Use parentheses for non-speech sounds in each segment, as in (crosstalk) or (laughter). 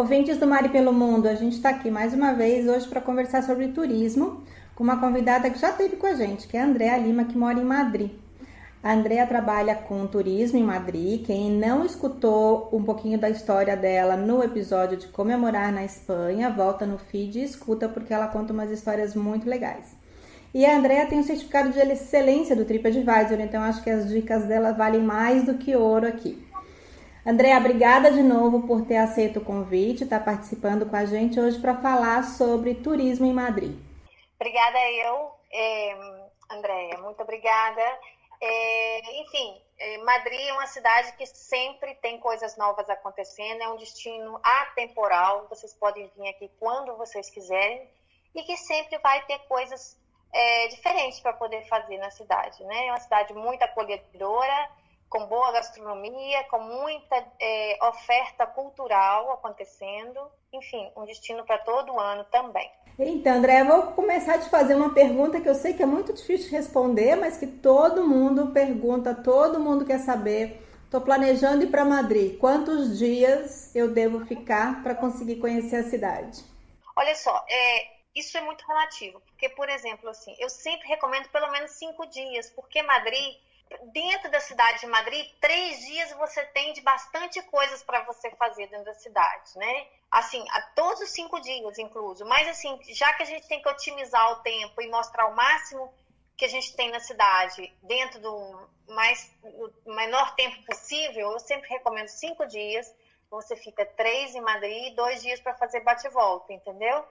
Ouvintes do Mari pelo Mundo, a gente está aqui mais uma vez hoje para conversar sobre turismo com uma convidada que já esteve com a gente, que é a Andréa Lima, que mora em Madrid. A Andrea trabalha com turismo em Madrid. Quem não escutou um pouquinho da história dela no episódio de comemorar na Espanha, volta no feed e escuta porque ela conta umas histórias muito legais. E a Andrea tem o um certificado de excelência do TripAdvisor, então acho que as dicas dela valem mais do que ouro aqui. Andrea, obrigada de novo por ter aceito o convite, estar tá participando com a gente hoje para falar sobre turismo em Madrid. Obrigada eu, é, Andréia, muito obrigada. É, enfim, é, Madrid é uma cidade que sempre tem coisas novas acontecendo, é um destino atemporal, vocês podem vir aqui quando vocês quiserem e que sempre vai ter coisas diferentes para poder fazer na cidade. Né? É uma cidade muito acolhedora, com boa gastronomia, com muita é, oferta cultural acontecendo. Enfim, um destino para todo ano também. Então, André, eu vou começar a te fazer uma pergunta que eu sei que é muito difícil de responder, mas que todo mundo pergunta, todo mundo quer saber. Estou planejando ir para Madrid. Quantos dias eu devo ficar para conseguir conhecer a cidade? Olha só, é, isso é muito relativo, porque, por exemplo, assim, eu sempre recomendo pelo menos cinco dias, porque Madrid dentro da cidade de Madrid, três dias você tem de bastante coisas para você fazer dentro da cidade, né? Assim, a todos os cinco dias, incluso. Mas, assim, já que a gente tem que otimizar o tempo e mostrar o máximo que a gente tem na cidade dentro do mais, do menor tempo possível, eu sempre recomendo cinco dias. Você fica três em Madrid e dois dias para fazer bate-volta, entendeu?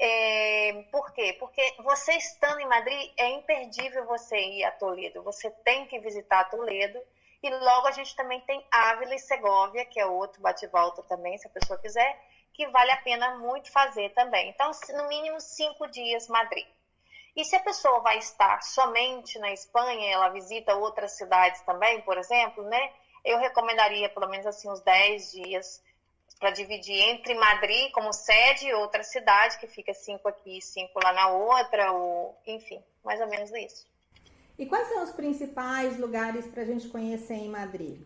É, por quê? Porque você estando em Madrid, é imperdível você ir a Toledo. Você tem que visitar Toledo. E logo a gente também tem Ávila e Segóvia, que é outro bate-volta também, se a pessoa quiser, que vale a pena muito fazer também. Então, no mínimo cinco dias Madrid. E se a pessoa vai estar somente na Espanha, ela visita outras cidades também, por exemplo, né? Eu recomendaria pelo menos assim uns 10 dias para dividir entre Madrid como sede e outra cidade, que fica cinco aqui e cinco lá na outra, ou enfim, mais ou menos isso. E quais são os principais lugares para a gente conhecer em Madrid?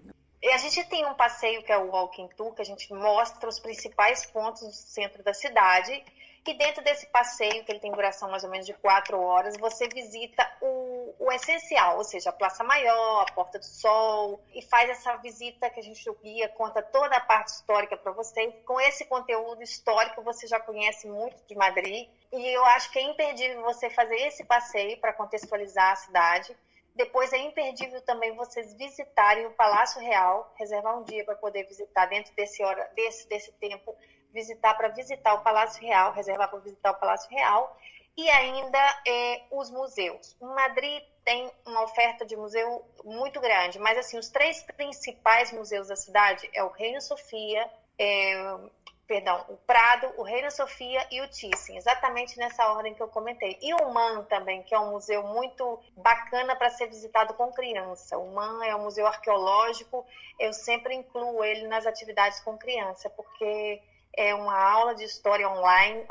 A gente tem um passeio que é o Walking Tour, que a gente mostra os principais pontos do centro da cidade que dentro desse passeio, que ele tem duração mais ou menos de quatro horas, você visita o, o essencial, ou seja, a Praça Maior, a Porta do Sol, e faz essa visita que a gente guia, conta toda a parte histórica para você. Com esse conteúdo histórico, você já conhece muito de Madrid, e eu acho que é imperdível você fazer esse passeio para contextualizar a cidade. Depois é imperdível também vocês visitarem o Palácio Real, reservar um dia para poder visitar dentro desse, hora, desse, desse tempo visitar para visitar o Palácio Real, reservar para visitar o Palácio Real e ainda é, os museus. Madrid tem uma oferta de museu muito grande, mas assim os três principais museus da cidade é o Reina Sofia, é, perdão, o Prado, o Reina Sofia e o Thyssen, exatamente nessa ordem que eu comentei. E o MAN também, que é um museu muito bacana para ser visitado com criança. O MAN é um museu arqueológico, eu sempre incluo ele nas atividades com criança, porque é uma aula de história online,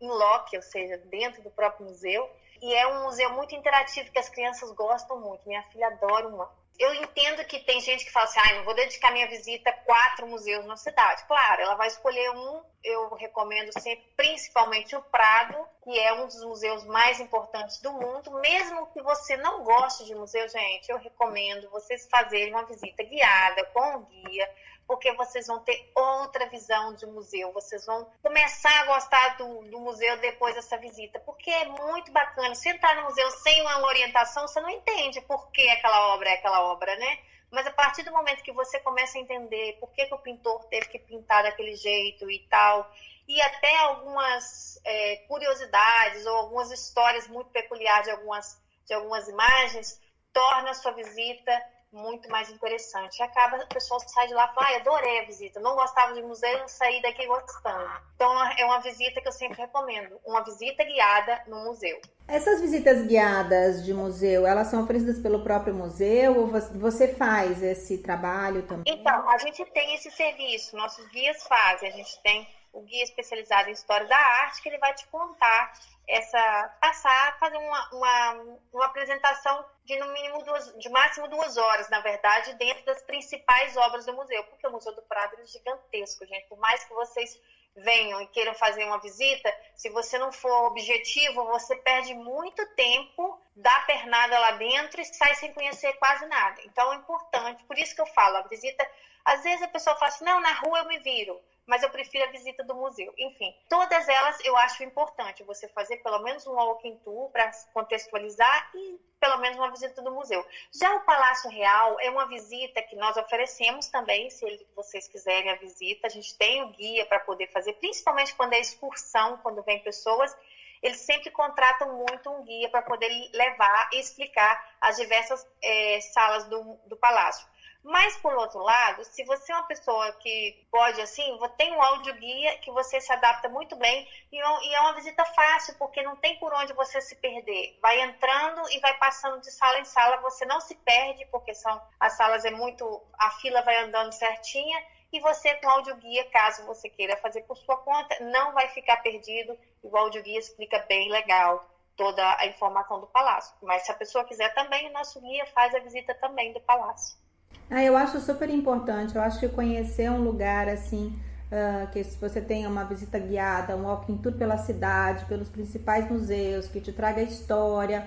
em loco, ou seja, dentro do próprio museu. E é um museu muito interativo que as crianças gostam muito. Minha filha adora uma. Eu entendo que tem gente que fala assim, ah, não vou dedicar minha visita a quatro museus na cidade. Claro, ela vai escolher um, eu recomendo sempre, principalmente o Prado, que é um dos museus mais importantes do mundo. Mesmo que você não goste de museu, gente, eu recomendo vocês fazerem uma visita guiada, com um guia, porque vocês vão ter outra visão de museu, vocês vão começar a gostar do, do, museu depois dessa visita, porque é muito bacana. Se entrar no museu sem uma orientação, você não entende por que aquela obra é aquela obra, né? Mas a partir do momento que você começa a entender por que, que o pintor teve que pintar daquele jeito e tal, e até algumas é, curiosidades ou algumas histórias muito peculiares de algumas, de algumas imagens, torna a sua visita muito mais interessante. Acaba, o pessoal sai de lá e fala, ah, adorei a visita, não gostava de museu, saí daqui gostando. Então é uma visita que eu sempre recomendo, uma visita guiada no museu. Essas visitas guiadas de museu, elas são oferecidas pelo próprio museu ou você faz esse trabalho também? Então, a gente tem esse serviço, nossos guias fazem, a gente tem o guia especializado em história da arte, que ele vai te contar essa passar, fazer uma, uma, uma apresentação de no mínimo duas, de máximo duas horas, na verdade, dentro das principais obras do museu, porque o Museu do Prado é gigantesco, gente. Por mais que vocês venham e queiram fazer uma visita, se você não for objetivo, você perde muito tempo, dá pernada lá dentro e sai sem conhecer quase nada. Então é importante, por isso que eu falo, a visita, às vezes a pessoa fala assim, não, na rua eu me viro mas eu prefiro a visita do museu. Enfim, todas elas eu acho importante você fazer pelo menos um walking tour para contextualizar e pelo menos uma visita do museu. Já o Palácio Real é uma visita que nós oferecemos também, se vocês quiserem a visita. A gente tem o guia para poder fazer, principalmente quando é excursão, quando vem pessoas. Eles sempre contratam muito um guia para poder levar e explicar as diversas é, salas do, do palácio. Mas, por outro lado, se você é uma pessoa que pode, assim, tem um áudio guia que você se adapta muito bem e é uma visita fácil, porque não tem por onde você se perder. Vai entrando e vai passando de sala em sala, você não se perde, porque são as salas é muito. a fila vai andando certinha. E você, com áudio guia, caso você queira fazer por sua conta, não vai ficar perdido. E o áudio guia explica bem legal toda a informação do palácio. Mas se a pessoa quiser também, o nosso guia faz a visita também do palácio. Ah, eu acho super importante. Eu acho que conhecer um lugar assim, uh, que se você tenha uma visita guiada, um walking tour pela cidade, pelos principais museus, que te traga história,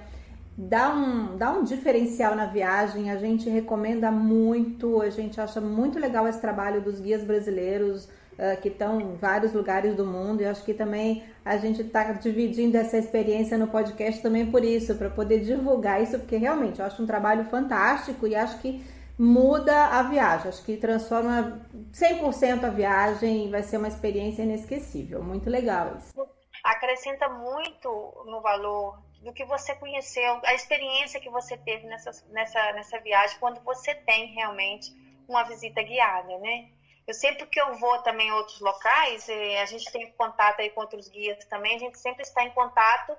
dá um, dá um diferencial na viagem. A gente recomenda muito, a gente acha muito legal esse trabalho dos guias brasileiros. Uh, que estão em vários lugares do mundo, e acho que também a gente está dividindo essa experiência no podcast também por isso, para poder divulgar isso, porque realmente eu acho um trabalho fantástico e acho que muda a viagem. Acho que transforma 100% a viagem e vai ser uma experiência inesquecível. Muito legal isso. Acrescenta muito no valor do que você conheceu, a experiência que você teve nessa, nessa, nessa viagem, quando você tem realmente uma visita guiada, né? Eu sempre que eu vou também em outros locais, eh, a gente tem contato aí com outros guias também, a gente sempre está em contato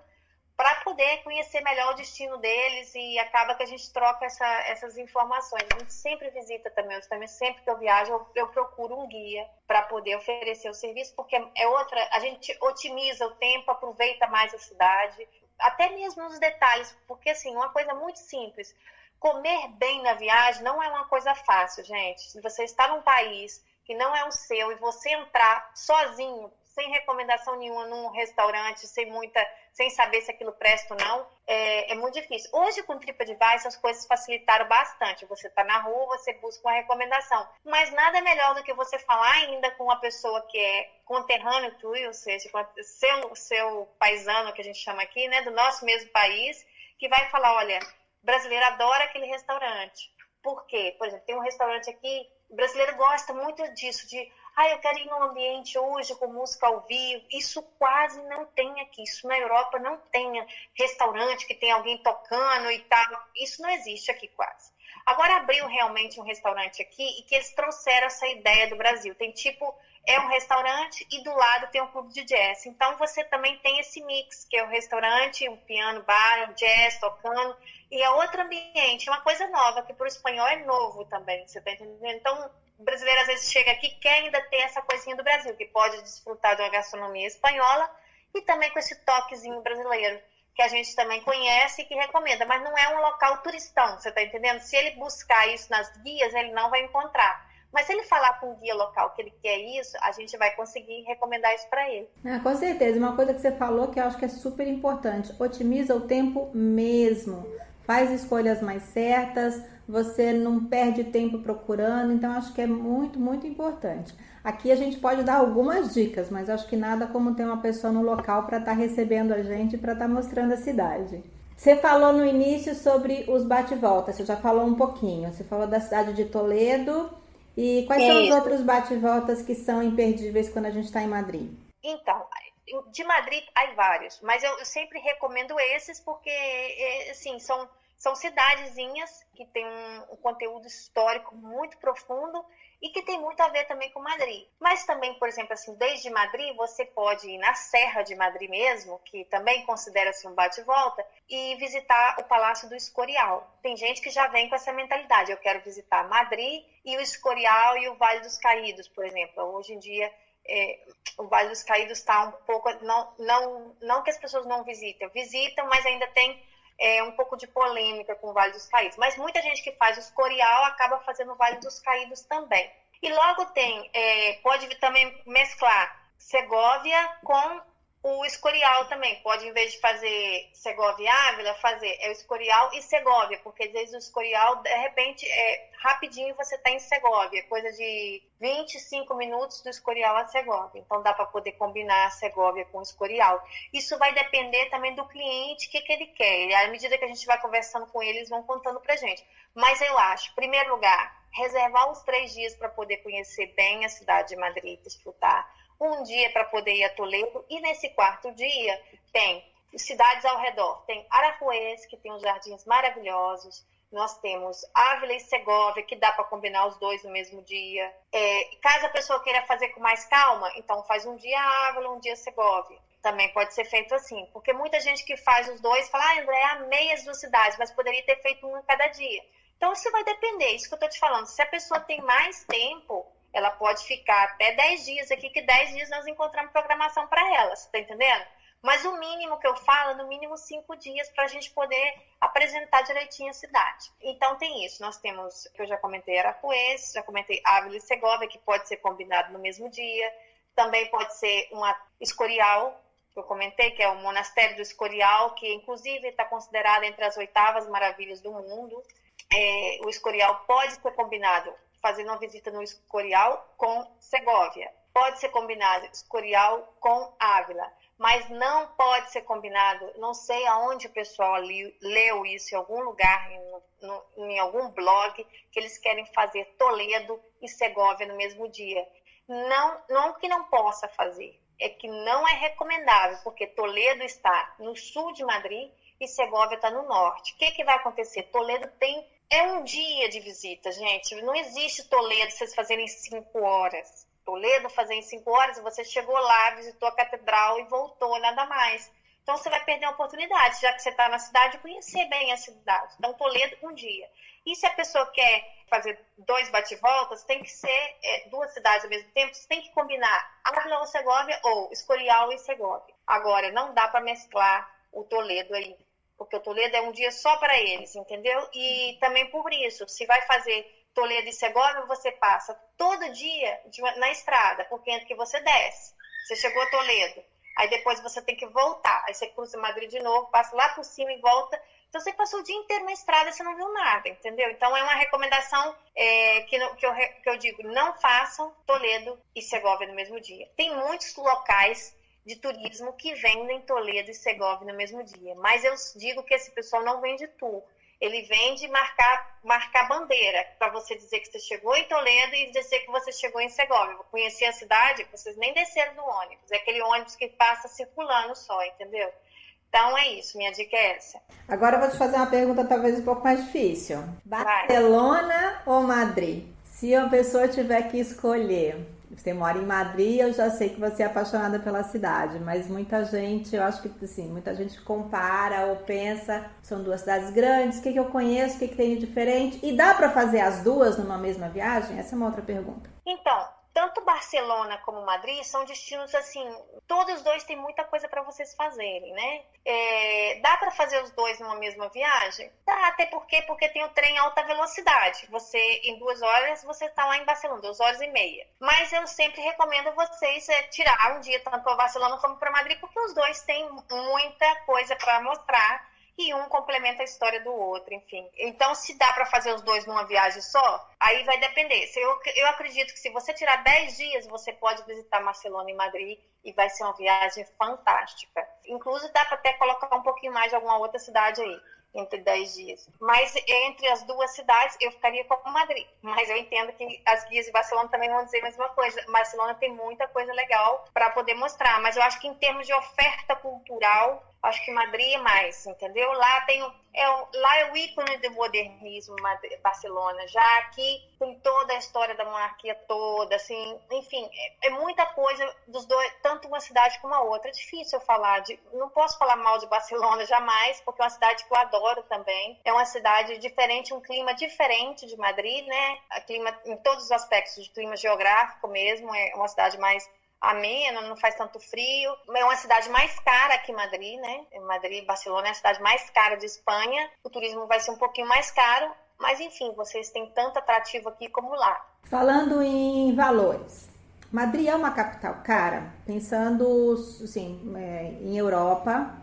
para poder conhecer melhor o destino deles e acaba que a gente troca essa, essas informações. A gente sempre visita também, também sempre que eu viajo eu, eu procuro um guia para poder oferecer o serviço, porque é outra, a gente otimiza o tempo, aproveita mais a cidade, até mesmo nos detalhes, porque assim, uma coisa muito simples, comer bem na viagem não é uma coisa fácil, gente. Se você está num país que não é o seu e você entrar sozinho sem recomendação nenhuma num restaurante, sem muita, sem saber se aquilo presta ou não, é, é muito difícil. Hoje com TripAdvisor as coisas facilitaram bastante. Você está na rua, você busca uma recomendação, mas nada melhor do que você falar ainda com uma pessoa que é conterrâneo tu, ou seja, seu seu paisano que a gente chama aqui, né, do nosso mesmo país, que vai falar, olha, brasileiro adora aquele restaurante. Por quê? Por exemplo, tem um restaurante aqui, o brasileiro gosta muito disso, de ah, eu quero ir num ambiente hoje com música ao vivo. Isso quase não tem aqui. Isso na Europa não tem restaurante que tem alguém tocando e tal. Isso não existe aqui quase. Agora abriu realmente um restaurante aqui e que eles trouxeram essa ideia do Brasil. Tem tipo, é um restaurante e do lado tem um clube de jazz. Então você também tem esse mix, que é o restaurante, um piano bar, um jazz tocando, e é outro ambiente, é uma coisa nova, que para o espanhol é novo também, você tá entendendo? Então o brasileiro às vezes chega aqui quer ainda ter essa coisinha do Brasil, que pode desfrutar de uma gastronomia espanhola e também com esse toquezinho brasileiro, que a gente também conhece e que recomenda, mas não é um local turistão, você está entendendo? Se ele buscar isso nas guias, ele não vai encontrar. Mas se ele falar com o guia local que ele quer isso, a gente vai conseguir recomendar isso para ele. Ah, com certeza. Uma coisa que você falou que eu acho que é super importante: otimiza o tempo mesmo. Faz escolhas mais certas, você não perde tempo procurando, então acho que é muito, muito importante. Aqui a gente pode dar algumas dicas, mas acho que nada como ter uma pessoa no local para estar tá recebendo a gente, para estar tá mostrando a cidade. Você falou no início sobre os bate-voltas, você já falou um pouquinho. Você falou da cidade de Toledo e quais Isso. são os outros bate-voltas que são imperdíveis quando a gente está em Madrid? Então, de Madrid há vários, mas eu, sempre recomendo esses porque, é, assim, são são cidadezinhas que têm um, um, conteúdo histórico muito profundo e que tem muito a ver também com Madrid. Mas também, por exemplo, assim, desde Madrid você pode ir na Serra de Madrid mesmo, que também considera-se um bate-volta, e visitar o Palácio do Escorial. Tem gente que já vem com essa mentalidade, eu quero visitar Madrid e o Escorial e o Vale dos Caídos, por exemplo. Hoje em dia é, o Vale dos Caídos está um pouco não não não que as pessoas não visitam, visitam, mas ainda tem é, um pouco de polêmica com o Vale dos Caídos. Mas muita gente que faz o Escorial acaba fazendo o Vale dos Caídos também. E logo tem, é, pode também mesclar Segóvia com o Escorial também. Pode, em vez de fazer Segovia Ávila, fazer é o Escorial e Segóvia, porque às vezes o Escorial, de repente, é rapidinho você está em Segóvia, coisa de 25 minutos do Escorial a Segóvia. Então dá para poder combinar a Segóvia com o Escorial. Isso vai depender também do cliente, o que, que ele quer. E à medida que a gente vai conversando com ele, eles vão contando para gente. Mas eu acho, em primeiro lugar, reservar uns três dias para poder conhecer bem a cidade de Madrid, desfrutar um dia para poder ir a Toledo, e nesse quarto dia tem cidades ao redor. Tem Arajuez, que tem uns jardins maravilhosos. Nós temos Ávila e Segovia, que dá para combinar os dois no mesmo dia. É, caso a pessoa queira fazer com mais calma, então faz um dia Ávila, um dia Segovia. Também pode ser feito assim, porque muita gente que faz os dois fala, ah, André, amei as duas cidades, mas poderia ter feito um cada dia. Então, isso vai depender, isso que eu estou te falando. Se a pessoa tem mais tempo, ela pode ficar até 10 dias aqui, que 10 dias nós encontramos programação para ela, você está entendendo? Mas o mínimo que eu falo, no mínimo cinco dias, para a gente poder apresentar direitinho a cidade. Então tem isso. Nós temos, que eu já comentei, Arapuês, já comentei Ávila e Segovia, que pode ser combinado no mesmo dia. Também pode ser uma Escorial, que eu comentei, que é o Monastério do Escorial, que inclusive está considerado entre as oitavas maravilhas do mundo. É, o Escorial pode ser combinado fazendo uma visita no Escorial com Segóvia. Pode ser combinado Escorial com Ávila, mas não pode ser combinado, não sei aonde o pessoal li, leu isso, em algum lugar, em, no, em algum blog, que eles querem fazer Toledo e Segóvia no mesmo dia. Não, não que não possa fazer, é que não é recomendável, porque Toledo está no sul de Madrid e Segóvia está no norte. O que, que vai acontecer? Toledo tem é um dia de visita, gente. Não existe Toledo vocês fazerem cinco horas. Toledo fazer em cinco horas, você chegou lá, visitou a catedral e voltou, nada mais. Então você vai perder a oportunidade, já que você está na cidade, conhecer bem a cidade. Então, Toledo, um dia. E se a pessoa quer fazer dois bate-voltas, tem que ser é, duas cidades ao mesmo tempo, você tem que combinar Ávila ou Segóvia ou Escorial e Segóvia. Agora, não dá para mesclar o Toledo aí porque o Toledo é um dia só para eles, entendeu? E também por isso, se vai fazer Toledo e Segovia, você passa todo dia na estrada, porque entre que você desce, você chegou a Toledo, aí depois você tem que voltar, aí você cruza Madrid de novo, passa lá por cima e volta. Então você passou o dia inteiro na estrada e você não viu nada, entendeu? Então é uma recomendação é, que, que, eu, que eu digo, não façam Toledo e Segovia no mesmo dia. Tem muitos locais de turismo que vendem Toledo e Segovia no mesmo dia. Mas eu digo que esse pessoal não vende tour. Ele vende marcar, marcar bandeira, para você dizer que você chegou em Toledo e dizer que você chegou em Segovia. Conhecer a cidade, vocês nem desceram do ônibus. É aquele ônibus que passa circulando só, entendeu? Então é isso, minha dica é essa. Agora eu vou te fazer uma pergunta talvez um pouco mais difícil. Barcelona Vai. ou Madrid? Se uma pessoa tiver que escolher, você mora em Madrid, eu já sei que você é apaixonada pela cidade, mas muita gente, eu acho que assim, muita gente compara ou pensa, são duas cidades grandes, o que, que eu conheço, o que, que tem de diferente? E dá para fazer as duas numa mesma viagem? Essa é uma outra pergunta. Então, tanto Barcelona como Madrid são destinos assim, todos os dois têm muita coisa para vocês fazerem, né? É, dá para fazer os dois numa mesma viagem? Dá, até porque porque tem o trem alta velocidade. Você em duas horas você está lá em Barcelona, duas horas e meia. Mas eu sempre recomendo vocês é, tirar um dia tanto para Barcelona como para Madrid, porque os dois têm muita coisa para mostrar e um complementa a história do outro, enfim. Então, se dá para fazer os dois numa viagem só, aí vai depender. Eu, eu acredito que se você tirar 10 dias, você pode visitar Barcelona e Madrid e vai ser uma viagem fantástica. Inclusive, dá para até colocar um pouquinho mais de alguma outra cidade aí entre 10 dias. Mas entre as duas cidades, eu ficaria com Madrid. Mas eu entendo que as guias de Barcelona também vão dizer a mesma coisa. Barcelona tem muita coisa legal para poder mostrar. Mas eu acho que em termos de oferta cultural, acho que Madrid é mais, entendeu? Lá tem é, lá é o ícone do modernismo Barcelona, já aqui tem toda a história da monarquia toda, assim, enfim, é, é, muita coisa dos dois, tanto uma cidade como a outra. É difícil eu falar de, não posso falar mal de Barcelona (laughs) jamais, porque é uma cidade que eu adoro também. É uma cidade diferente, um clima diferente de Madrid, né? A clima em todos os aspectos, de clima geográfico mesmo, é uma cidade mais ameno, não faz tanto frio. É uma cidade mais cara que Madrid, né? Madrid, Barcelona é a cidade mais cara de Espanha. O turismo vai ser um pouquinho mais caro, mas enfim, vocês têm tanto atrativo aqui como lá. Falando em valores, Madrid é uma capital cara, pensando assim, é, em Europa,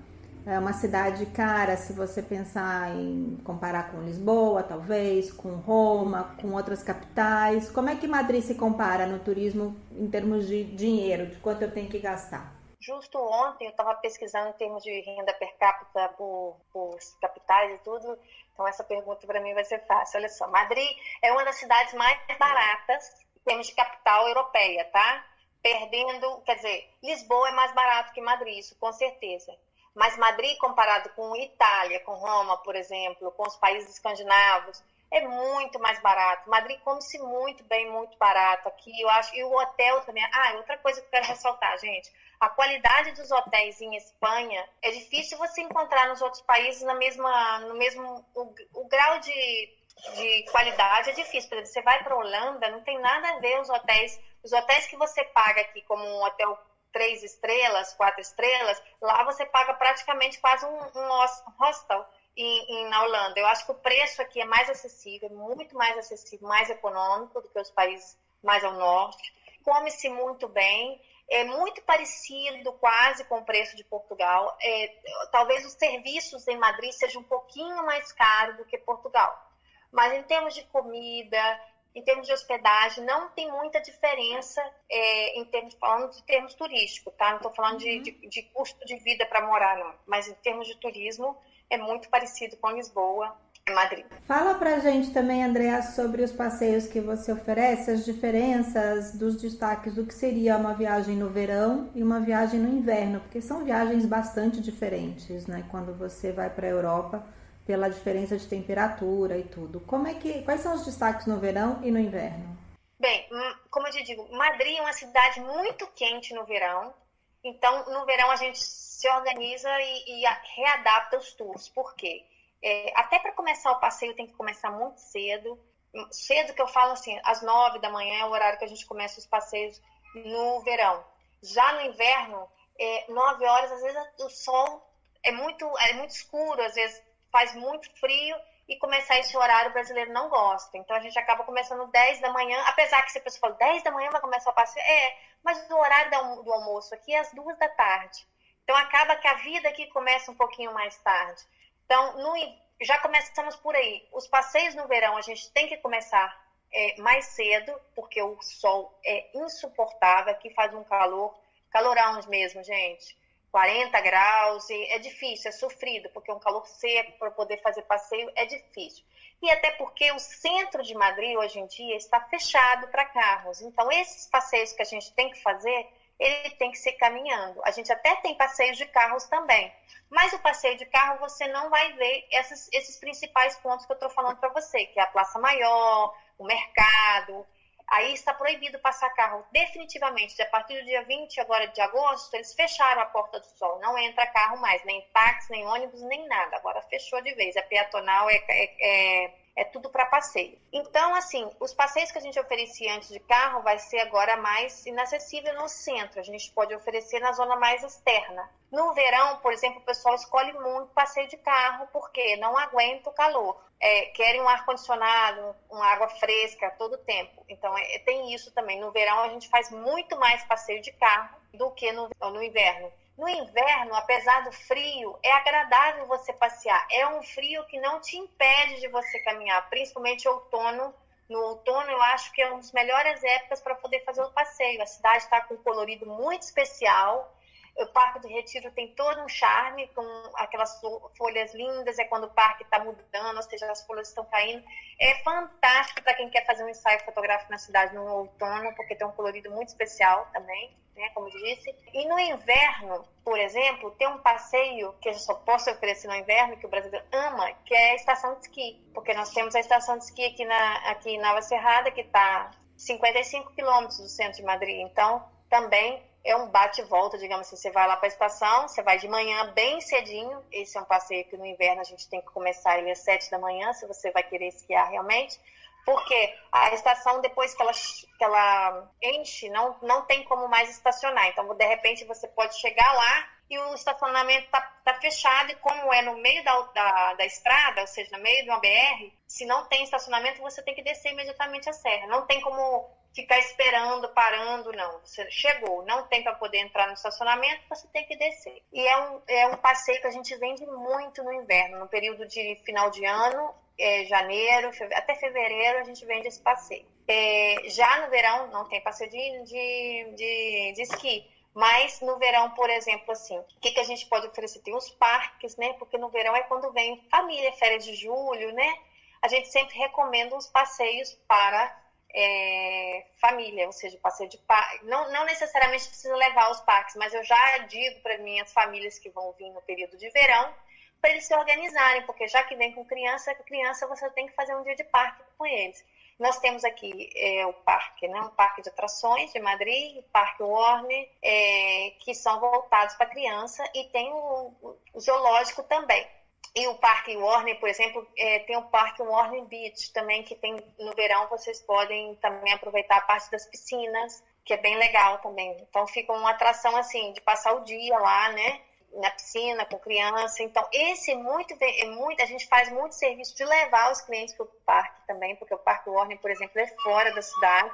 é uma cidade cara se você pensar em comparar com Lisboa, talvez, com Roma, com outras capitais. Como é que Madrid se compara no turismo em termos de dinheiro, de quanto eu tenho que gastar? Justo ontem eu estava pesquisando em termos de renda per capita por, por capitais e tudo, então essa pergunta para mim vai ser fácil. Olha só, Madrid é uma das cidades mais baratas em termos de capital europeia, tá? Perdendo, quer dizer, Lisboa é mais barato que Madrid, isso com certeza. Mas Madrid, comparado com Itália, com Roma, por exemplo, com os países escandinavos, é muito mais barato. Madrid come-se muito bem, muito barato aqui, eu acho. E o hotel também. Ah, outra coisa que eu quero (laughs) ressaltar, gente. A qualidade dos hotéis em Espanha é difícil você encontrar nos outros países na mesma, no mesmo o, o grau de, de qualidade é difícil. Por exemplo, você vai para a Holanda, não tem nada a ver os hotéis. Os hotéis que você paga aqui como um hotel três estrelas, quatro estrelas, lá você paga praticamente quase um, um hostel em, em, na Holanda. Eu acho que o preço aqui é mais acessível, muito mais acessível, mais econômico do que os países mais ao norte. Come-se muito bem, é muito parecido quase com o preço de Portugal. É, talvez os serviços em Madrid sejam um pouquinho mais caros do que Portugal. Mas em termos de comida, em termos de hospedagem, não tem muita diferença é, em termos, falando de termos turísticos, tá? Não estou falando uhum. de, de, de, custo de vida para morar, não. Mas em termos de turismo, é muito parecido com Lisboa e Madrid. Fala pra gente também, Andrea, sobre os passeios que você oferece, as diferenças dos destaques do que seria uma viagem no verão e uma viagem no inverno, porque são viagens bastante diferentes, né? Quando você vai para a Europa pela diferença de temperatura e tudo. Como é que, quais são os destaques no verão e no inverno? Bem, hum, como eu te digo, Madrid é uma cidade muito quente no verão. Então, no verão a gente se organiza e, e readapta os tours. Por quê? É, até para começar o passeio tem que começar muito cedo. Cedo que eu falo assim, às nove da manhã é o horário que a gente começa os passeios no verão. Já no inverno, é, nove horas, às vezes o sol é muito, é muito escuro, às vezes faz muito frio e começar esse horário o brasileiro não gosta. Então a gente acaba começando 10 da manhã, apesar que se a pessoa fala 10 da manhã vai começar o passeio, é, mas o horário do almoço aqui é às duas da tarde. Então acaba que a vida aqui começa um pouquinho mais tarde. Então, no, já começamos por aí. Os passeios no verão a gente tem que começar é, mais cedo, porque o sol é insuportável, aqui faz um calor, calorão mesmo, gente. 40 graus, e é difícil, é sofrido, porque um calor seco para poder fazer passeio é difícil. E até porque o centro de Madrid hoje em dia está fechado para carros. Então, esses passeios que a gente tem que fazer, ele tem que ser caminhando. A gente até tem passeios de carros também. Mas o passeio de carro você não vai ver esses, esses principais pontos que eu estou falando para você, que é a Praça Maior, o mercado, Aí está proibido passar carro definitivamente. A partir do dia 20 agora de agosto, eles fecharam a Porta do Sol. Não entra carro mais, nem táxi, nem ônibus, nem nada. Agora fechou de vez. É peatonal, é, é, é é tudo para passeio. Então, assim, os passeios que a gente oferecia antes de carro vai ser agora mais inacessível no centro. A gente pode oferecer na zona mais externa. No verão, por exemplo, o pessoal escolhe muito passeio de carro porque não aguenta o calor. É, querem um ar-condicionado, uma água fresca todo tempo. Então, é, tem isso também. No verão, a gente faz muito mais passeio de carro do que no, no inverno. No inverno, apesar do frio, é agradável você passear. É um frio que não te impede de você caminhar, principalmente outono. No outono, eu acho que é uma das melhores épocas para poder fazer o passeio. A cidade está com um colorido muito especial. O Parque do Retiro tem todo um charme, com aquelas folhas lindas, é quando o parque está mudando, ou seja, as folhas estão caindo. É fantástico para quem quer fazer um ensaio fotográfico na cidade no outono, porque tem um colorido muito especial também, né, como disse. E no inverno, por exemplo, tem um passeio que eu só posso oferecer no inverno, que o brasileiro ama, que é a estação de esqui. Porque nós temos a estação de esqui aqui na, aqui em Nova Serrada, que está 55 quilômetros do centro de Madrid. Então, também é um bate e volta, digamos assim. Você vai lá para a estação, você vai de manhã bem cedinho. Esse é um passeio que no inverno a gente tem que começar ele às sete da manhã, se você vai querer esquiar realmente. Porque a estação, depois que ela, que ela enche, não, não tem como mais estacionar. Então, de repente, você pode chegar lá e o estacionamento está tá fechado. E como é no meio da, da, da, estrada, ou seja, no meio de uma BR, se não tem estacionamento, você tem que descer imediatamente a serra. Não tem como ficar esperando, parando, não. Você chegou, não tem para poder entrar no estacionamento, você tem que descer. E é um, é um passeio que a gente vende muito no inverno, no período de final de ano, é, janeiro, até fevereiro a gente vende esse passeio. É, já no verão não tem passeio de, de, de, de esqui. Mas no verão, por exemplo, assim, o que, que a gente pode oferecer? Tem os parques, né? Porque no verão é quando vem família, férias de julho, né? A gente sempre recomenda os passeios para é, família, ou seja, passeio de parque. Não, não necessariamente precisa levar os parques, mas eu já digo para minhas famílias que vão vir no período de verão, para eles se organizarem, porque já que vem com criança, criança você tem que fazer um dia de parque com eles. Nós temos aqui é, o parque, né? o parque de atrações de Madrid, o parque Warner, é, que são voltados para criança, e tem o, o zoológico também. E o Parque Warner, por exemplo, é, tem o Parque Warner Beach também, que tem no verão vocês podem também aproveitar a parte das piscinas, que é bem legal também. Então fica uma atração assim de passar o dia lá, né? Na piscina com criança. Então, esse é muito, é muito. A gente faz muito serviço de levar os clientes para o parque também, porque o Parque Warner, por exemplo, é fora da cidade,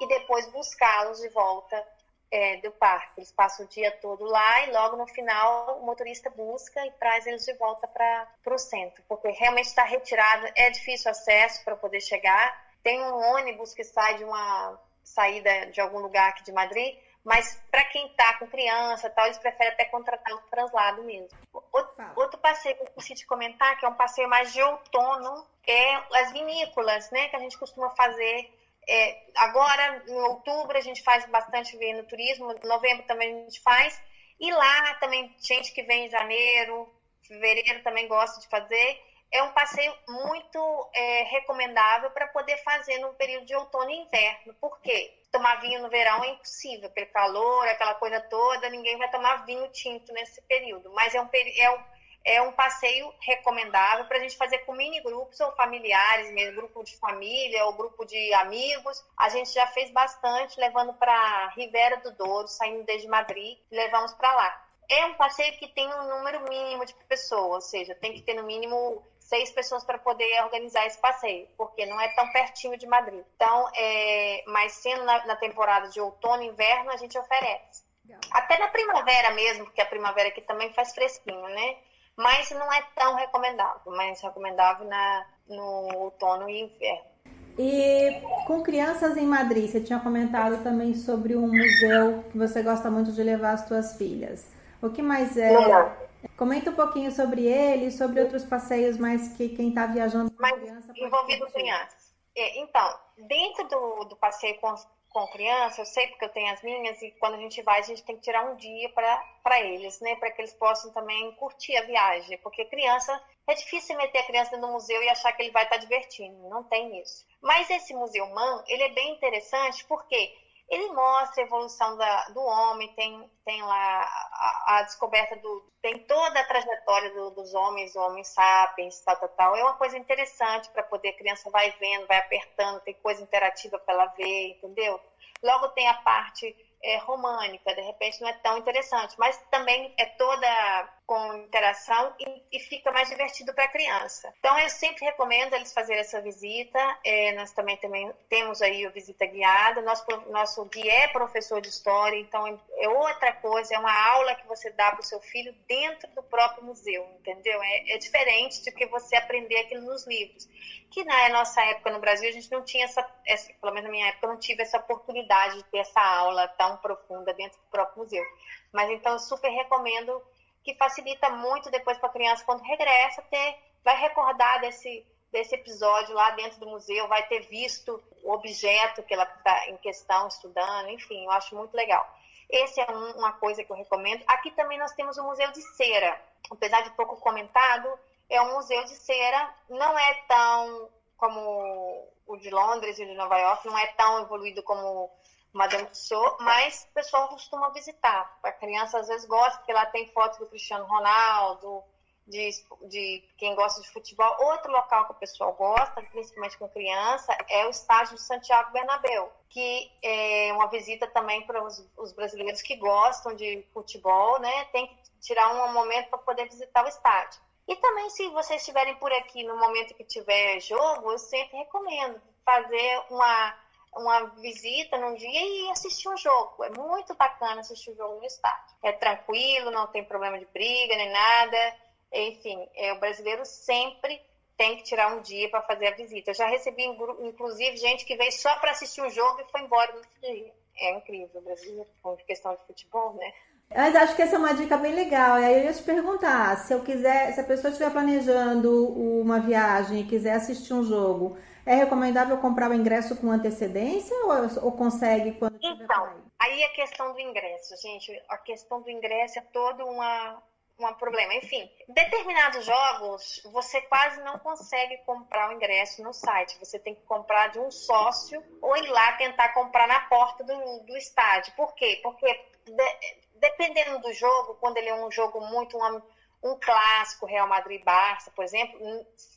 e depois buscá-los de volta é, do parque. Eles passam o dia todo lá e logo no final o motorista busca e traz eles de volta para o centro, porque realmente está retirado, é difícil acesso para poder chegar. Tem um ônibus que sai de uma saída de algum lugar aqui de Madrid, mas para quem está com criança tal, eles preferem até contratar um translado mesmo. Outro, outro passeio que eu de comentar, que é um passeio mais de outono, é as vinícolas, né, que a gente costuma fazer é, agora, em outubro, a gente faz bastante no turismo, em novembro também a gente faz. E lá também, gente que vem em janeiro, fevereiro também gosta de fazer. É um passeio muito é, recomendável para poder fazer no período de outono e inverno. Por quê? Tomar vinho no verão é impossível, pelo calor, aquela coisa toda, ninguém vai tomar vinho tinto nesse período. Mas é um, é um é um passeio recomendável para a gente fazer com mini grupos ou familiares, mesmo grupo de família ou grupo de amigos. A gente já fez bastante, levando para Rivera do Douro, saindo desde Madrid, levamos para lá. É um passeio que tem um número mínimo de pessoas, ou seja, tem que ter no mínimo seis pessoas para poder organizar esse passeio, porque não é tão pertinho de Madrid. Então, é, mas sendo na, na temporada de outono e inverno, a gente oferece. Até na primavera mesmo, porque a primavera aqui também faz fresquinho, né? mas não é tão recomendável, mas recomendável na, no outono e inverno. E com crianças em Madrid, você tinha comentado também sobre um museu que você gosta muito de levar as suas filhas. O que mais é? Não. Comenta um pouquinho sobre ele, sobre outros passeios mais que quem está viajando com criança. Envolvido crianças. É, então, dentro do, do passeio com com criança, eu sei porque eu tenho as minhas, e quando a gente vai, a gente tem que tirar um dia para eles, né? Para que eles possam também curtir a viagem. Porque criança, é difícil meter a criança no museu e achar que ele vai estar tá divertindo. Não tem isso. Mas esse Museu Man, ele é bem interessante porque ele mostra a evolução da, do homem, tem, tem lá a, a, descoberta do. tem toda a trajetória do, dos homens, homens sapiens, tal, tal, tal. É uma coisa interessante para poder, a criança vai vendo, vai apertando, tem coisa interativa para ela ver, entendeu? Logo tem a parte é, românica, de repente não é tão interessante, mas também é toda com interação e, e fica mais divertido para a criança. Então eu sempre recomendo eles fazerem essa visita. É, nós também, também temos aí a visita guiada. Nosso, nosso guia é professor de história, então é outra coisa, é uma aula que você dá para o seu filho dentro do próprio museu, entendeu? É, é diferente do que você aprender aquilo nos livros. Que na nossa época no Brasil a gente não tinha essa, essa pelo menos na minha época, eu não tive essa oportunidade de ter essa aula tão profunda dentro do próprio museu. Mas então eu super recomendo que facilita muito depois para a criança quando regressa ter vai recordar desse desse episódio lá dentro do museu, vai ter visto o objeto que ela está em questão estudando, enfim, eu acho muito legal. Esse é um, uma coisa que eu recomendo. Aqui também nós temos o Museu de Cera, apesar de pouco comentado, é um museu de cera, não é tão como o de Londres e o de Nova York, não é tão evoluído como Madame Tussauds, mas o pessoal costuma visitar. A criança às vezes gosta, porque lá tem fotos do Cristiano Ronaldo, de, de quem gosta de futebol. Outro local que o pessoal gosta, principalmente com criança, é o estádio de Santiago Bernabéu, que é uma visita também para os, os brasileiros que gostam de futebol, né? Tem que tirar um momento para poder visitar o estádio. E também, se vocês estiverem por aqui no momento que tiver jogo, eu sempre recomendo fazer uma, uma visita num dia e assistir um jogo. É muito bacana assistir o um jogo no estádio. É tranquilo, não tem problema de briga nem nada. Enfim, é, o brasileiro sempre tem que tirar um dia para fazer a visita. Eu já recebi, inclusive, gente que veio só para assistir um jogo e foi embora no dia. É incrível, o brasileiro, com questão de futebol, né? Mas acho que essa é uma dica bem legal. E aí eu ia te perguntar, se eu quiser, se a pessoa estiver planejando uma viagem e quiser assistir um jogo, é recomendável comprar o ingresso com antecedência ou, ou consegue quando tiver Então, aí a questão do ingresso, gente, a questão do ingresso é toda uma um problema. Enfim, determinados jogos você quase não consegue comprar o ingresso no site. Você tem que comprar de um sócio ou ir lá tentar comprar na porta do, do estádio. Por quê? Porque de, dependendo do jogo, quando ele é um jogo muito um, um clássico, Real Madrid-Barça, por exemplo,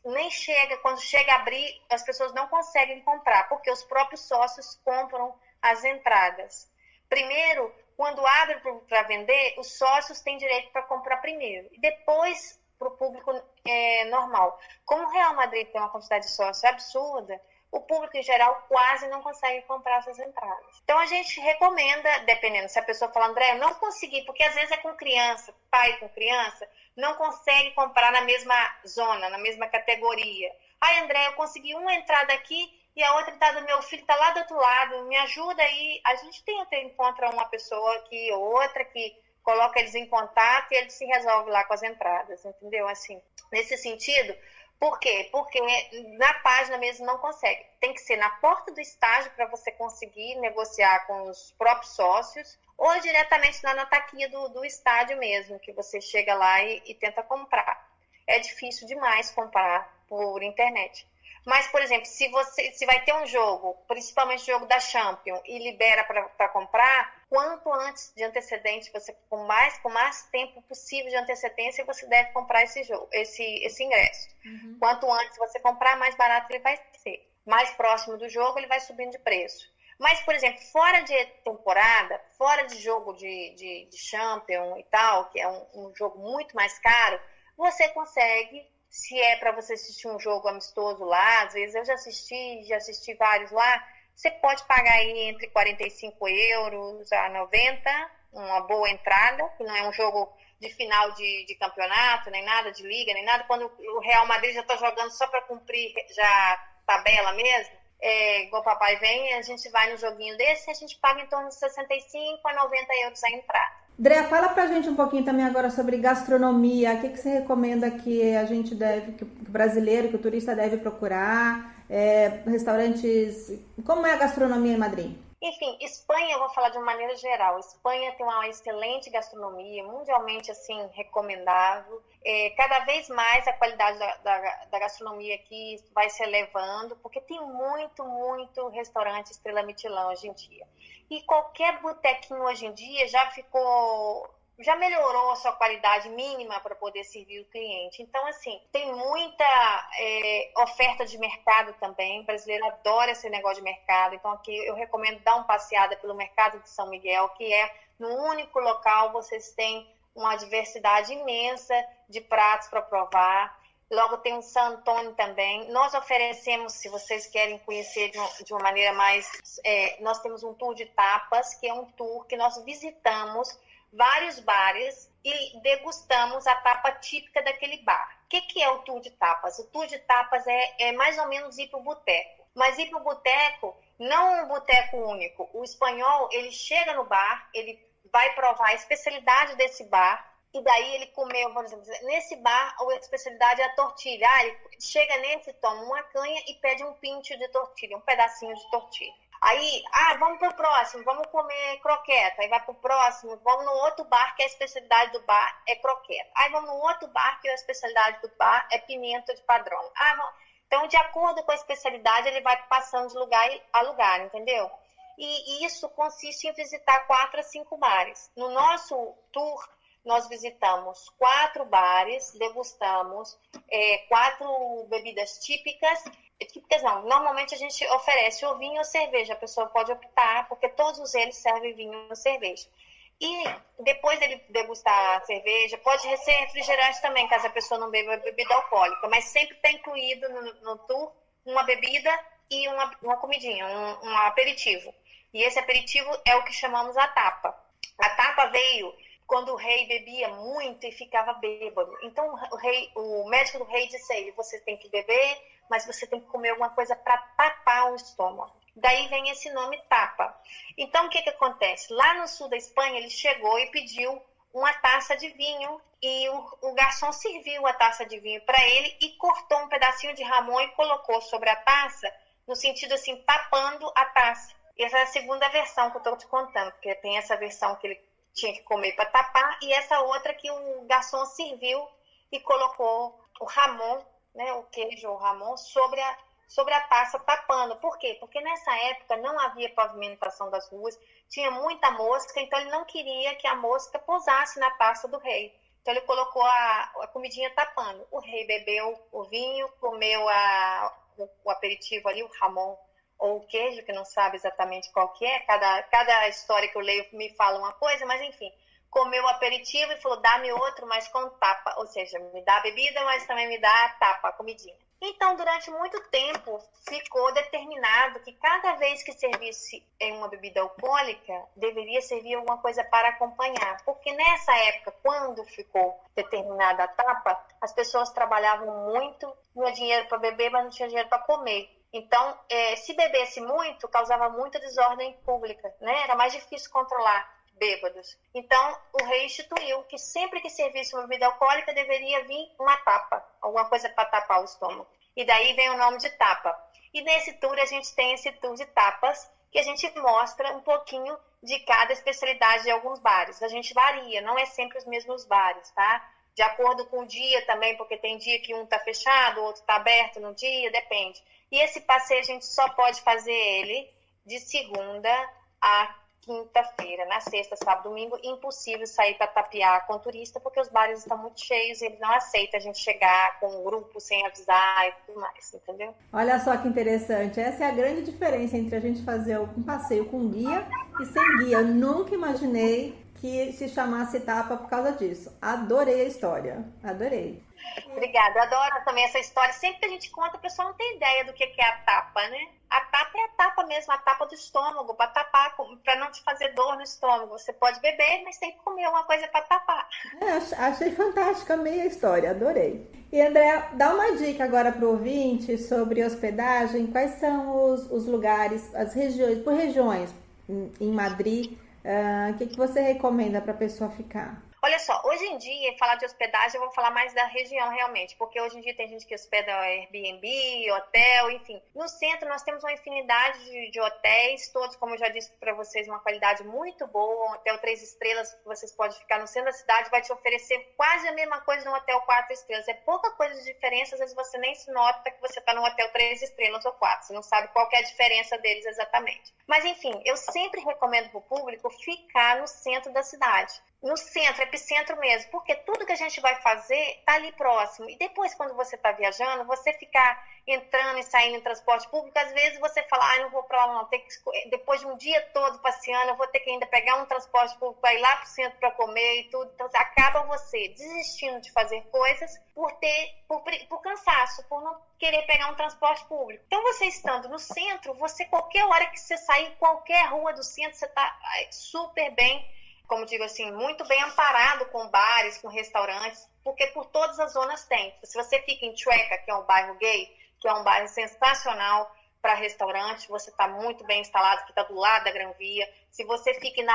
nem chega, quando chega a abrir, as pessoas não conseguem comprar, porque os próprios sócios compram as entradas. Primeiro, quando abre para vender, os sócios têm direito para comprar primeiro, e depois para o público é, normal. Como o Real Madrid tem uma quantidade de sócios absurda, o público em geral quase não consegue comprar essas entradas. Então a gente recomenda, dependendo se a pessoa fala, André, eu não consegui, porque às vezes é com criança, pai com criança, não consegue comprar na mesma zona, na mesma categoria. Ai, André, eu consegui uma entrada aqui e a outra entrada do meu filho está lá do outro lado, me ajuda aí. A gente tenta encontrar uma pessoa aqui ou outra que coloca eles em contato e ele se resolve lá com as entradas, entendeu? Assim, nesse sentido, por quê? Porque na página mesmo não consegue. Tem que ser na porta do estágio para você conseguir negociar com os próprios sócios ou diretamente lá na taquinha do, do estádio mesmo, que você chega lá e, e tenta comprar. É difícil demais comprar por internet. Mas, por exemplo, se você se vai ter um jogo, principalmente jogo da Champions, e libera para comprar, quanto antes de antecedente, você com mais com mais tempo possível de antecedência, você deve comprar esse jogo, esse esse ingresso. Uhum. Quanto antes você comprar, mais barato ele vai ser. Mais próximo do jogo, ele vai subindo de preço. Mas, por exemplo, fora de temporada, fora de jogo de, de, de Champions e tal, que é um, um jogo muito mais caro, você consegue se é para você assistir um jogo amistoso lá, às vezes eu já assisti, já assisti vários lá, você pode pagar aí entre 45 euros a 90, uma boa entrada, que não é um jogo de final de, de campeonato, nem nada, de liga, nem nada, quando o Real Madrid já está jogando só para cumprir já tabela mesmo, é, igual o papai vem, a gente vai no joguinho desse e a gente paga em torno de 65 a 90 euros a entrada. Andréa, fala pra gente um pouquinho também agora sobre gastronomia. O que, que você recomenda que a gente deve, que o brasileiro, que o turista deve procurar? É, restaurantes. Como é a gastronomia em Madrid? Enfim, Espanha, eu vou falar de uma maneira geral. Espanha tem uma excelente gastronomia, mundialmente assim recomendável. É, cada vez mais a qualidade da, da, da, gastronomia aqui vai se elevando, porque tem muito, muito restaurante estrela Michelin hoje em dia. E qualquer botequinho hoje em dia já ficou já melhorou a sua qualidade mínima para poder servir o cliente. Então, assim, tem muita é, oferta de mercado também. O brasileiro adora esse negócio de mercado. Então, aqui eu recomendo dar uma passeada pelo mercado de São Miguel, que é no único local vocês têm uma diversidade imensa de pratos para provar. Logo tem o San Antônio também. Nós oferecemos, se vocês querem conhecer de uma, de uma maneira mais. É, nós temos um tour de tapas, que é um tour que nós visitamos vários bares e degustamos a tapa típica daquele bar. O que, que é o tour de tapas? O tour de tapas é, é mais ou menos ir para o boteco. Mas ir para o boteco, não um boteco único. O espanhol, ele chega no bar, ele vai provar a especialidade desse bar, e daí ele comeu, por exemplo, nesse bar, a especialidade é a tortilha. Ah, ele chega nesse, toma uma canha e pede um pinto de tortilha, um pedacinho de tortilha. Aí, ah, vamos pro próximo, vamos comer croqueta. Aí vai pro próximo, vamos no outro bar, que a especialidade do bar é croqueta. Aí vamos no outro bar, que a especialidade do bar é pimenta de padrão. Ah, vamos... Então, de acordo com a especialidade, ele vai passando de lugar a lugar, entendeu? E isso consiste em visitar quatro a cinco bares. No nosso tour, nós visitamos quatro bares, degustamos é, quatro bebidas típicas. Típicas não, normalmente a gente oferece ou vinho ou cerveja, a pessoa pode optar, porque todos eles servem vinho ou cerveja. E depois dele degustar a cerveja, pode ser refrigerante também, caso a pessoa não beba bebida alcoólica, mas sempre está incluído no, no, tour uma bebida e uma, uma comidinha, um, um aperitivo. E esse aperitivo é o que chamamos a tapa. A tapa veio quando o rei bebia muito e ficava bêbado. Então o rei, o médico do rei disse a ele: você tem que beber, mas você tem que comer alguma coisa para tapar o estômago. Daí vem esse nome tapa. Então o que que acontece? Lá no sul da Espanha ele chegou e pediu uma taça de vinho e o, o garçom serviu a taça de vinho para ele e cortou um pedacinho de ramon e colocou sobre a taça, no sentido assim, tapando a taça. Essa é a segunda versão que eu estou te contando, porque tem essa versão que ele tinha que comer para tapar, e essa outra que o garçom serviu e colocou o ramon, né, o queijo ou ramon, sobre a, sobre a taça tapando. Por quê? Porque nessa época não havia pavimentação das ruas, tinha muita mosca, então ele não queria que a mosca pousasse na taça do rei. Então ele colocou a, a comidinha tapando. O rei bebeu o vinho, comeu a, o, o aperitivo ali, o ramon ou o queijo, que não sabe exatamente qual que é. Cada, cada história que eu leio me fala uma coisa, mas enfim. Comeu o aperitivo e falou, dá-me outro, mas com tapa. Ou seja, me dá a bebida, mas também me dá a tapa, a comidinha. Então, durante muito tempo, ficou determinado que cada vez que servisse em uma bebida alcoólica, deveria servir alguma coisa para acompanhar. Porque nessa época, quando ficou determinada a tapa, as pessoas trabalhavam muito, tinha dinheiro para beber, mas não tinha dinheiro para comer. Então, é, se bebesse muito, causava muita desordem pública, né? Era mais difícil controlar bêbados. Então, o rei instituiu que sempre que servisse uma bebida alcoólica, deveria vir uma tapa, alguma coisa para tapar o estômago. E daí vem o nome de tapa. E nesse tour a gente tem esse tour de tapas, que a gente mostra um pouquinho de cada especialidade de alguns bares. A gente varia, não é sempre os mesmos bares, tá? De acordo com o dia também, porque tem dia que um tá fechado, o outro tá aberto no dia, depende. E esse passeio a gente só pode fazer ele de segunda a quinta-feira, na sexta, sábado, domingo, impossível sair para tapear com turista, porque os bares estão muito cheios e eles não aceitam a gente chegar com um grupo sem avisar e tudo mais, entendeu? Olha só que interessante, essa é a grande diferença entre a gente fazer um passeio com guia e sem guia. Eu nunca imaginei que se chamasse Tapa por causa disso. Adorei a história, adorei. Obrigada, adoro também essa história. Sempre que a gente conta, a pessoa não tem ideia do que é a tapa, né? A tapa é a tapa mesmo, a tapa do estômago, para tapar, para não te fazer dor no estômago. Você pode beber, mas tem que comer uma coisa para tapar. É, achei fantástica, amei a história, adorei. E André, dá uma dica agora para o ouvinte sobre hospedagem. Quais são os, os lugares, as regiões, por regiões em Madrid, o uh, que, que você recomenda para a pessoa ficar? Olha só, hoje em dia, falar de hospedagem, eu vou falar mais da região realmente, porque hoje em dia tem gente que hospeda Airbnb, hotel, enfim. No centro nós temos uma infinidade de, de hotéis, todos, como eu já disse para vocês, uma qualidade muito boa. Um hotel três estrelas, vocês podem ficar no centro da cidade, vai te oferecer quase a mesma coisa no hotel quatro estrelas. É pouca coisa de diferença, às vezes você nem se nota que você está no hotel três estrelas ou quatro, você não sabe qual é a diferença deles exatamente. Mas enfim, eu sempre recomendo para o público ficar no centro da cidade no centro, epicentro mesmo, porque tudo que a gente vai fazer está ali próximo. E depois, quando você está viajando, você ficar entrando e saindo em transporte público, às vezes você fala, ah, não vou para lá não, que, depois de um dia todo passeando, eu vou ter que ainda pegar um transporte público para ir lá para o centro para comer e tudo. Então, acaba você desistindo de fazer coisas por ter, por, por cansaço, por não querer pegar um transporte público. Então, você estando no centro, você, qualquer hora que você sair, qualquer rua do centro, você está super bem como digo assim, muito bem amparado com bares, com restaurantes, porque por todas as zonas tem. Se você fica em Chueca, que é um bairro gay, que é um bairro sensacional para restaurante, você está muito bem instalado, que está do lado da Gran Via. Se você fica em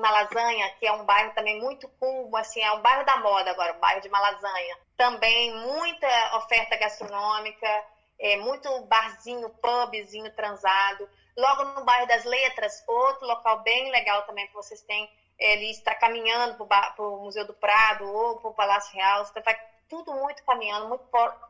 Malazanha, que é um bairro também muito cool, assim, é um bairro da moda agora, o bairro de Malazanha. Também muita oferta gastronômica, é, muito barzinho, pubzinho transado. Logo no bairro das Letras, outro local bem legal também que vocês têm ele está caminhando para o Museu do Prado ou para o Palácio Real, você vai tudo muito caminhando, muito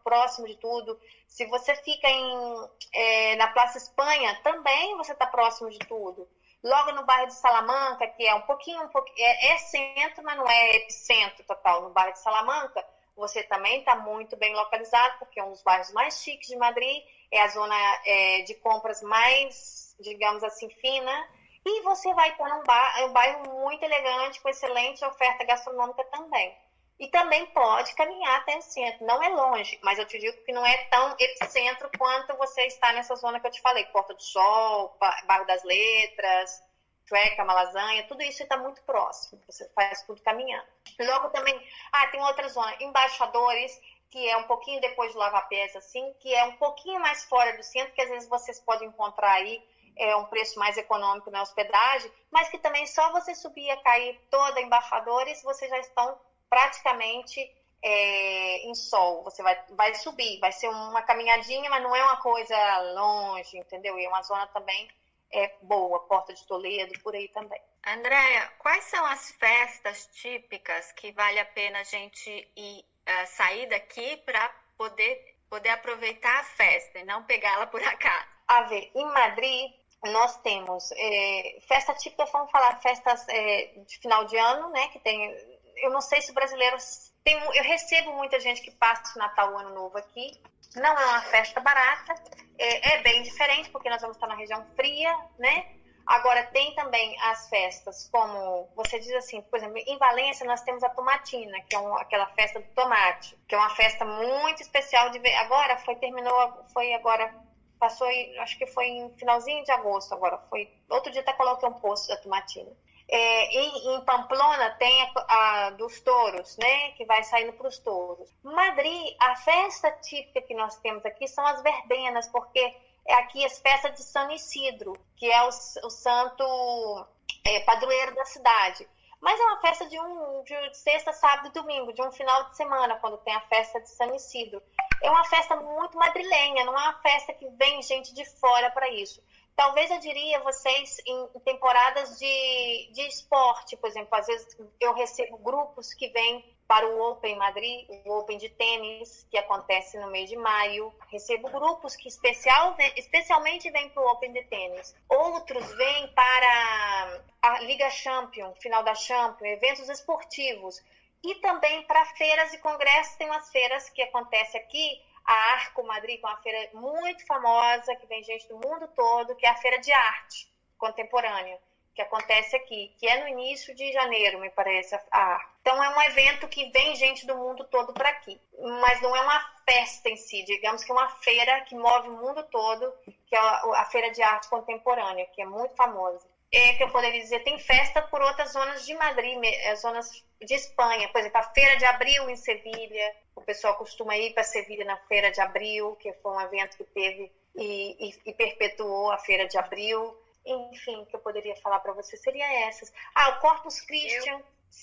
próximo de tudo. Se você fica em, é, na Praça Espanha, também você está próximo de tudo. Logo no bairro de Salamanca, que é um pouquinho, um pouquinho é, é centro, mas não é epicentro total. No bairro de Salamanca, você também está muito bem localizado, porque é um dos bairros mais chiques de Madrid, é a zona é, de compras mais, digamos assim, fina. E você vai estar num bar, um bairro muito elegante, com excelente oferta gastronômica também. E também pode caminhar até o centro. Não é longe, mas eu te digo que não é tão epicentro quanto você está nessa zona que eu te falei. Porta do Sol, Bairro das Letras, Treca, Malasanha, tudo isso está muito próximo. Você faz tudo caminhando. Logo também, ah, tem outra zona, Embaixadores, que é um pouquinho depois de Lava Pés, assim, que é um pouquinho mais fora do centro, que às vezes vocês podem encontrar aí é, um preço mais econômico na hospedagem, mas que também só você subir e cair toda Embaixadores, vocês já estão praticamente é, em sol. Você vai, vai subir, vai ser uma caminhadinha, mas não é uma coisa longe, entendeu? E é uma zona também é, boa, Porta de Toledo, por aí também. Andréia, quais são as festas típicas que vale a pena a gente ir, uh, sair daqui para poder, poder aproveitar a festa e não pegá-la por acaso? A ver, em Madrid, nós temos é, festa típica, vamos falar festas é, de final de ano, né? Que tem eu não sei se o brasileiro tem, eu recebo muita gente que passa o Natal o Ano Novo aqui. Não é uma festa barata, é, é, bem diferente porque nós vamos estar na região fria, né? Agora tem também as festas, como você diz assim, por exemplo, em Valência nós temos a tomatina, que é um, aquela festa do tomate, que é uma festa muito especial de. Agora foi terminou, foi agora passou, acho que foi em finalzinho de agosto agora, foi outro dia até coloquei um post da tomatina. É, em, em, Pamplona tem a, a, dos touros, né? Que vai saindo para os touros. Madrid, a festa típica que nós temos aqui são as verbenas, porque é aqui as festas de São Isidro, que é o, o santo é, padroeiro da cidade. Mas é uma festa de, um, de sexta, sábado e domingo, de um final de semana, quando tem a festa de São Isidro. É uma festa muito madrilenha, não é uma festa que vem gente de fora para isso talvez eu diria vocês em temporadas de, de esporte, por exemplo, às vezes eu recebo grupos que vêm para o Open Madrid, o Open de tênis, que acontece no mês de maio. Recebo grupos que especial, especialmente vêm para o Open de tênis. Outros vêm para a Liga Champion, final da Champion, eventos esportivos. E também para feiras e congressos, tem umas feiras que acontecem aqui, a Arco Madrid, que é uma feira muito famosa, que vem gente do mundo todo, que é a Feira de Arte Contemporânea, que acontece aqui, que é no início de janeiro, me parece, a. Então é um evento que vem gente do mundo todo para aqui, mas não é uma festa em si, digamos que é uma feira que move o mundo todo, que é a Feira de Arte Contemporânea, que é muito famosa. É, que eu poderia dizer, tem festa por outras zonas de Madrid, eh, zonas de Espanha, por exemplo, a Feira de Abril em Sevilha, o pessoal costuma ir para Sevilha na Feira de Abril, que foi um evento que teve e, e, e perpetuou a Feira de Abril. Enfim, que eu poderia falar para você seria essas. Ah, o Corpus Christi. Eu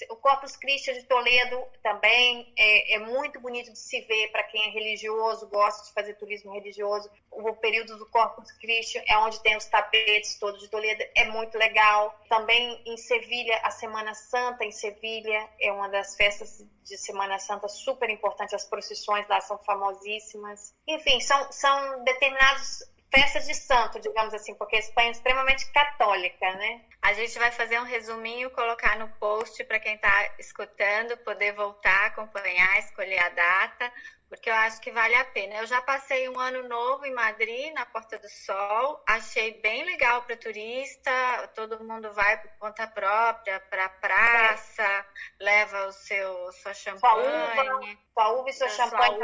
o Corpus Christi de Toledo também é, é muito bonito de se ver para quem é religioso, gosta de fazer turismo religioso. O período do Corpus Christi é onde tem os tapetes todos de Toledo, é muito legal. Também em Sevilha, a Semana Santa em Sevilha é uma das festas de Semana Santa super importante. As procissões lá são famosíssimas. Enfim, são, são determinados festas de santo, digamos assim, porque a Espanha é extremamente católica, né? A gente vai fazer um resuminho, colocar no post para quem está escutando poder voltar, acompanhar, escolher a data porque eu acho que vale a pena. Eu já passei um ano novo em Madrid, na Porta do Sol, achei bem legal para turista, todo mundo vai por conta própria para a praça, leva o seu sua champanhe, sua uva, e seu champanhe.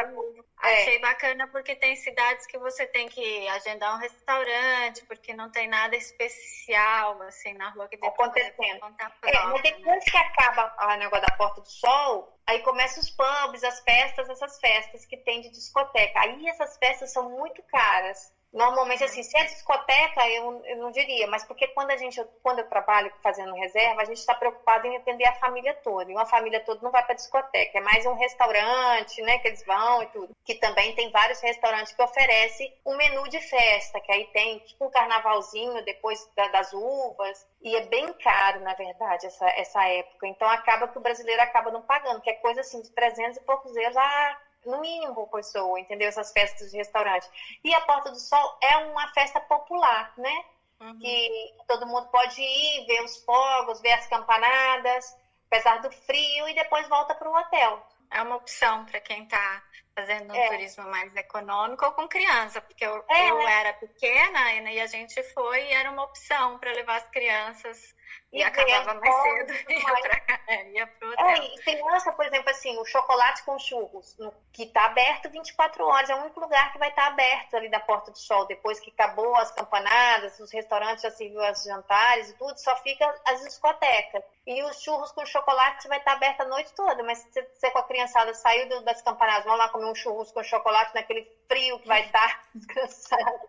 É. Achei bacana porque tem cidades que você tem que agendar um restaurante, porque não tem nada especial assim na rua que dê acontecendo. É, mas depois né? que acaba o negócio da Porta do Sol, Aí começam os pubs, as festas, essas festas que tem de discoteca. Aí essas festas são muito caras. Normalmente, assim, se é discoteca, eu, eu não diria, mas porque quando a gente, quando eu trabalho fazendo reserva, a gente está preocupado em atender a família toda. E uma família toda não vai para discoteca, é mais um restaurante, né, que eles vão e tudo. Que também tem vários restaurantes que oferecem um menu de festa, que aí tem tipo um carnavalzinho depois da, das uvas. E é bem caro, na verdade, essa, essa época. Então acaba que o brasileiro acaba não pagando, que é coisa assim de 300 e poucos euros. Ah, no mínimo por pessoa, entendeu? Essas festas de restaurante. E a Porta do Sol é uma festa popular, né? uhum. que todo mundo pode ir, ver os fogos, ver as campanadas, apesar do frio, e depois volta para o hotel. É uma opção para quem está fazendo um é. turismo mais econômico ou com criança, porque eu, é. eu era pequena e a gente foi e era uma opção para levar as crianças e, e acabava mais cedo e ia para é, ia pro hotel. É, e criança, por exemplo, assim, o chocolate com churros, no, que está aberto 24 horas, é o único lugar que vai estar tá aberto ali da Porta do Sol, depois que acabou as campanadas, os restaurantes já serviu as jantares e tudo, só fica as discotecas. E os churros com chocolate vai estar tá aberto a noite toda, mas se você com a criançada saiu das campanadas, vamos lá comer um churros com chocolate naquele frio que vai (laughs) estar descansado.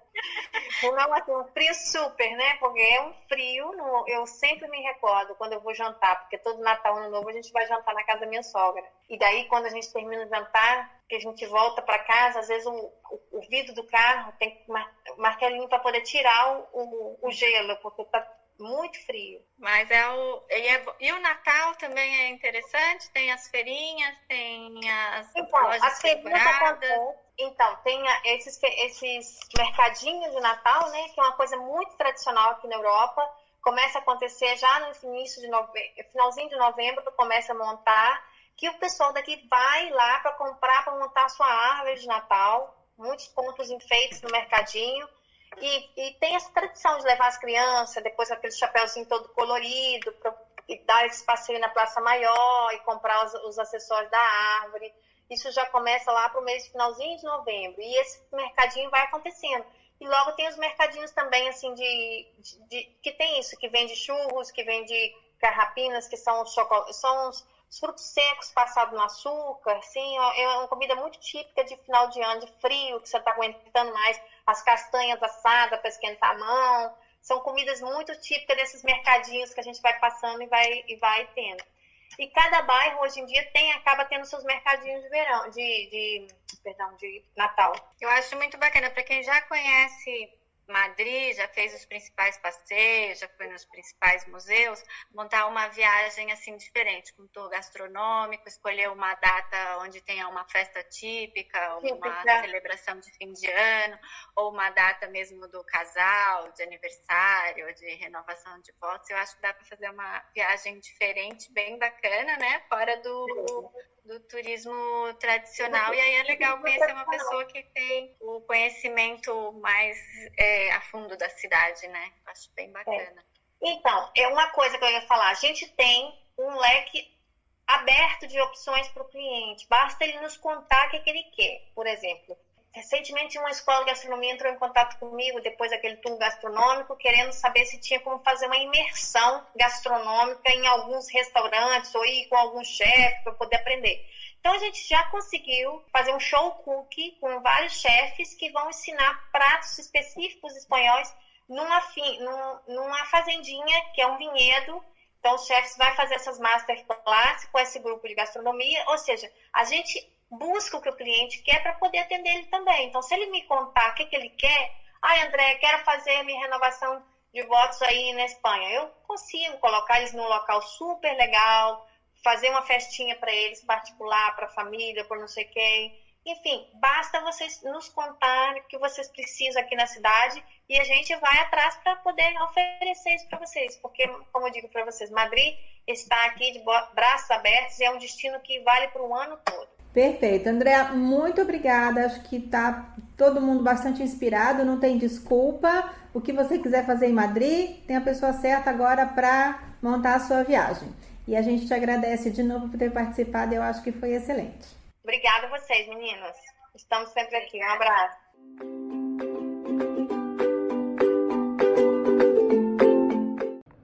Não, assim, um frio super, né? Porque é um frio, eu sempre me recordo quando eu vou jantar, porque todo Natal, Ano Novo, a gente vai jantar na casa da minha sogra. E daí, quando a gente termina o jantar, que a gente volta para casa, às vezes o, o, o, vidro do carro tem martelinho para poder tirar o, o, o gelo, porque tá muito frio. Mas é o. E, é, e, o Natal também é interessante? Tem as feirinhas, tem as então, lojas as feirinhas Então, tem esses, esses mercadinhos de Natal, né? Que é uma coisa muito tradicional aqui na Europa. Começa a acontecer já no início de novembro, finalzinho de novembro, começa a montar. Que o pessoal daqui vai lá para comprar, para montar a sua árvore de Natal. Muitos pontos enfeites no mercadinho e, e, tem essa tradição de levar as crianças, depois aquele chapéuzinho todo colorido, pra, e dar esse passeio na Praça Maior e comprar os, os acessórios da árvore. Isso já começa lá para o mês finalzinho de novembro. E esse mercadinho vai acontecendo. E logo tem os mercadinhos também, assim, de, de, de que tem isso, que vende churros, que vende carrapinas, que são os, são os, os frutos secos passados no açúcar, assim, é uma comida muito típica de final de ano, de frio, que você está aguentando mais as castanhas assadas para esquentar a mão. São comidas muito típicas desses mercadinhos que a gente vai passando e vai, e vai tendo. E cada bairro hoje em dia tem, acaba tendo seus mercadinhos de verão, de, de perdão, de Natal. Eu acho muito bacana para quem já conhece Madrid, já fez os principais passeios, já foi nos principais museus, montar uma viagem assim diferente, com tour gastronômico, escolher uma data onde tenha uma festa típica, uma celebração de fim de ano, ou uma data mesmo do casal, de aniversário, de renovação de votos. Eu acho que dá para fazer uma viagem diferente, bem bacana, né? Fora do, do turismo tradicional. E aí é legal conhecer uma pessoa que tem o conhecimento mais é, a fundo da cidade, né? Acho bem bacana. É. Então, é uma coisa que eu ia falar. A gente tem um leque aberto de opções para o cliente. Basta ele nos contar o que, que ele quer. Por exemplo, Recentemente, uma escola de gastronomia entrou em contato comigo depois daquele tour gastronômico, querendo saber se tinha como fazer uma imersão gastronômica em alguns restaurantes ou ir com algum chefe para poder aprender. Então, a gente já conseguiu fazer um show cookie com vários chefes que vão ensinar pratos específicos espanhóis numa, numa fazendinha, que é um vinhedo. Então, os chefes vão fazer essas masterclass com esse grupo de gastronomia. Ou seja, a gente busca o que o cliente quer para poder atender ele também. Então, se ele me contar o que, que ele quer, ai, André, quero fazer minha renovação de votos aí na Espanha. Eu consigo colocar eles num local super legal, fazer uma festinha para eles, particular, para a família, por não sei quem. Enfim, basta vocês nos contar o que vocês precisam aqui na cidade e a gente vai atrás para poder oferecer isso para vocês. Porque, como eu digo para vocês, Madrid está aqui de braços abertos e é um destino que vale para o ano todo. Perfeito. Andréa, muito obrigada. Acho que tá todo mundo bastante inspirado, não tem desculpa. O que você quiser fazer em Madrid, tem a pessoa certa agora para montar a sua viagem. E a gente te agradece de novo por ter participado, eu acho que foi excelente. Obrigada a vocês, meninos. Estamos sempre aqui. Um abraço.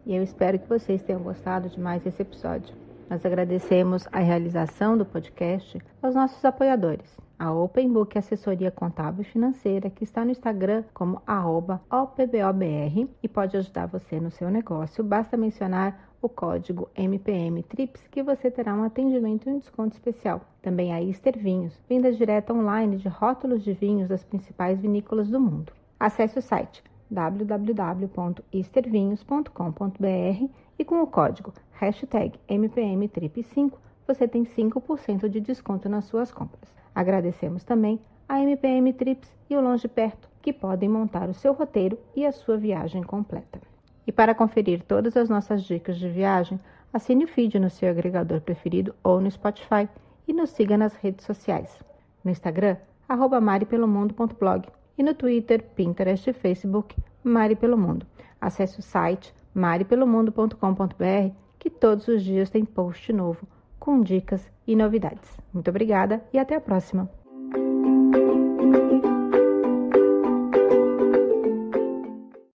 E eu espero que vocês tenham gostado de mais esse episódio. Nós agradecemos a realização do podcast aos nossos apoiadores. A Open Book Assessoria Contábil e Financeira, que está no Instagram como OPBOBR e pode ajudar você no seu negócio. Basta mencionar o código MPM TRIPS que você terá um atendimento e um desconto especial. Também a Easter Vinhos, venda direta online de rótulos de vinhos das principais vinícolas do mundo. Acesse o site www.eastervinhos.com.br e com o código hashtag MPMTRIP5 você tem 5% de desconto nas suas compras. Agradecemos também a MPM Trips e o Longe Perto, que podem montar o seu roteiro e a sua viagem completa. E para conferir todas as nossas dicas de viagem, assine o feed no seu agregador preferido ou no Spotify e nos siga nas redes sociais. No Instagram, arroba maripelomundo.blog e no Twitter, Pinterest e Facebook, Mari Pelo Mundo. Acesse o site maripelomundo.com.br que todos os dias tem post novo com dicas e novidades. Muito obrigada e até a próxima!